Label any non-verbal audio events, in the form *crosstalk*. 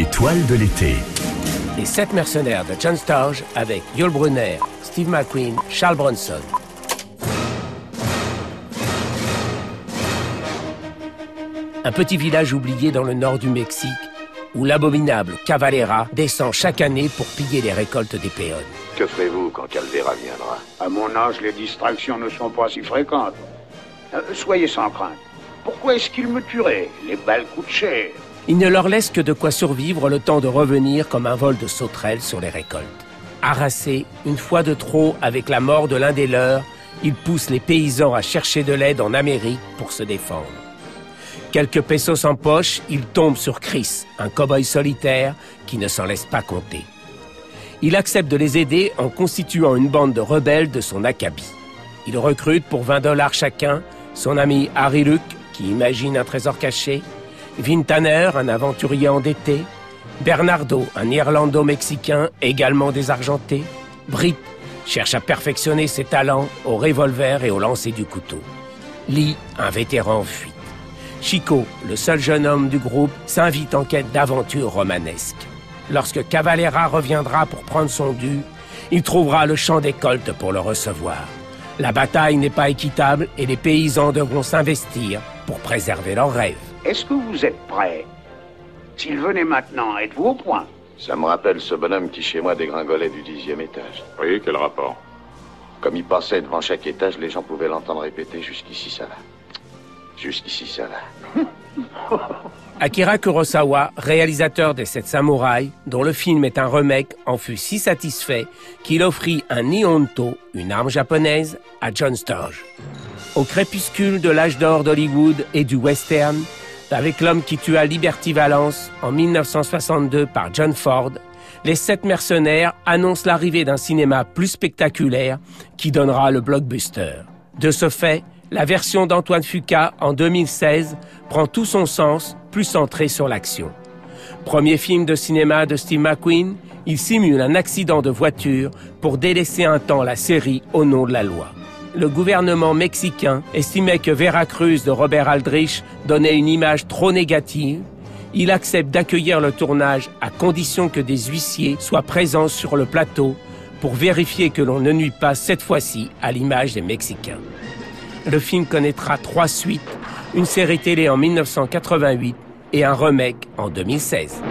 L'étoile de l'été. Les sept mercenaires de John Sturge avec Yul Brunner, Steve McQueen, Charles Bronson. Un petit village oublié dans le nord du Mexique où l'abominable Cavalera descend chaque année pour piller les récoltes des péons. Que ferez-vous quand Calvera viendra? À mon âge, les distractions ne sont pas si fréquentes. Euh, soyez sans crainte. Pourquoi est-ce qu'il me tuerait Les balles coûtent cher? Il ne leur laisse que de quoi survivre le temps de revenir comme un vol de sauterelles sur les récoltes. Harassés, une fois de trop avec la mort de l'un des leurs, ils poussent les paysans à chercher de l'aide en Amérique pour se défendre. Quelques pesos en poche, ils tombent sur Chris, un cow-boy solitaire qui ne s'en laisse pas compter. Il accepte de les aider en constituant une bande de rebelles de son acabit. Il recrute pour 20 dollars chacun son ami Harry Luke, qui imagine un trésor caché, Vin Tanner, un aventurier endetté, Bernardo, un Irlando-mexicain également désargenté, Britt cherche à perfectionner ses talents au revolver et au lancer du couteau. Lee, un vétéran en fuite. Chico, le seul jeune homme du groupe, s'invite en quête d'aventures romanesques. Lorsque Cavalera reviendra pour prendre son dû, il trouvera le champ des coltes pour le recevoir. La bataille n'est pas équitable et les paysans devront s'investir pour préserver leurs rêves. Est-ce que vous êtes prêts S'il venait maintenant, êtes-vous au point? Ça me rappelle ce bonhomme qui chez moi dégringolait du dixième étage. Oui, quel rapport? Comme il passait devant chaque étage, les gens pouvaient l'entendre répéter Jusqu'ici ça va. Jusqu'ici ça va. *laughs* Akira Kurosawa, réalisateur des Sept Samouraïs, dont le film est un remake, en fut si satisfait qu'il offrit un Nihonto, une arme japonaise, à John Sturge. Au crépuscule de l'âge d'or d'Hollywood et du western, avec l'homme qui tua Liberty Valance en 1962 par John Ford, les sept mercenaires annoncent l'arrivée d'un cinéma plus spectaculaire qui donnera le blockbuster. De ce fait, la version d'Antoine Fuqua en 2016 prend tout son sens, plus centré sur l'action. Premier film de cinéma de Steve McQueen, il simule un accident de voiture pour délaisser un temps la série au nom de la loi. Le gouvernement mexicain estimait que Veracruz de Robert Aldrich donnait une image trop négative. Il accepte d'accueillir le tournage à condition que des huissiers soient présents sur le plateau pour vérifier que l'on ne nuit pas cette fois-ci à l'image des Mexicains. Le film connaîtra trois suites, une série télé en 1988 et un remake en 2016.